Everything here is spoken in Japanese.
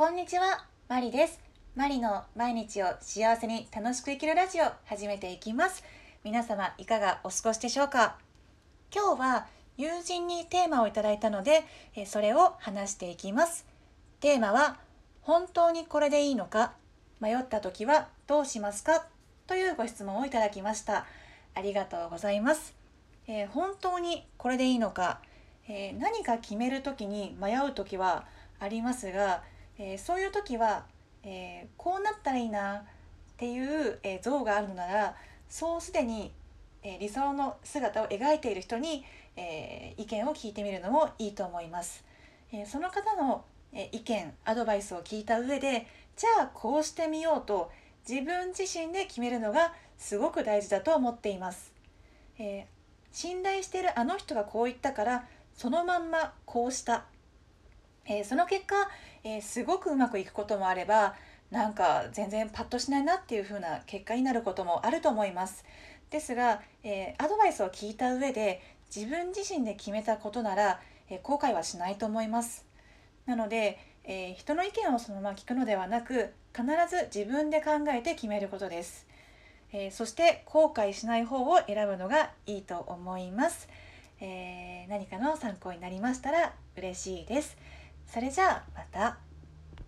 こんにちは、マリです。マリの毎日を幸せに楽しく生きるラジオ始めていきます。皆様いかがお過ごしでしょうか？今日は友人にテーマをいただいたので、それを話していきます。テーマは本当にこれでいいのか？迷った時はどうしますか？というご質問をいただきました。ありがとうございます。えー本当にこれでいいのか、えー何か決める時に迷う時はありますが、えーそういう時は、えーこうなったらいいなっていう、えー像があるのならそうすでに、え理想の姿を描いている人に、え意見を聞いてみるのもいいと思います。えその方の、え意見アドバイスを聞いた上でじゃあこうしてみようと自分自身で決めるのがすごく大事だと思っています。え信頼しているあの人がこう言ったからそのまんまこうした、えーその結果、えーすごくうまくいくこともあればなんか全然パッとしないなっていう風な結果になることもあると思います。ですが、えーアドバイスを聞いた上で自分自身で決めたことなら、え後悔はしないと思います。なので、え人の意見をそのまま聞くのではなく必ず自分で考えて決めることです。えそして後悔しない方を選ぶのがいいと思います、え何かの参考になりましたら嬉しいです。それじゃあまた。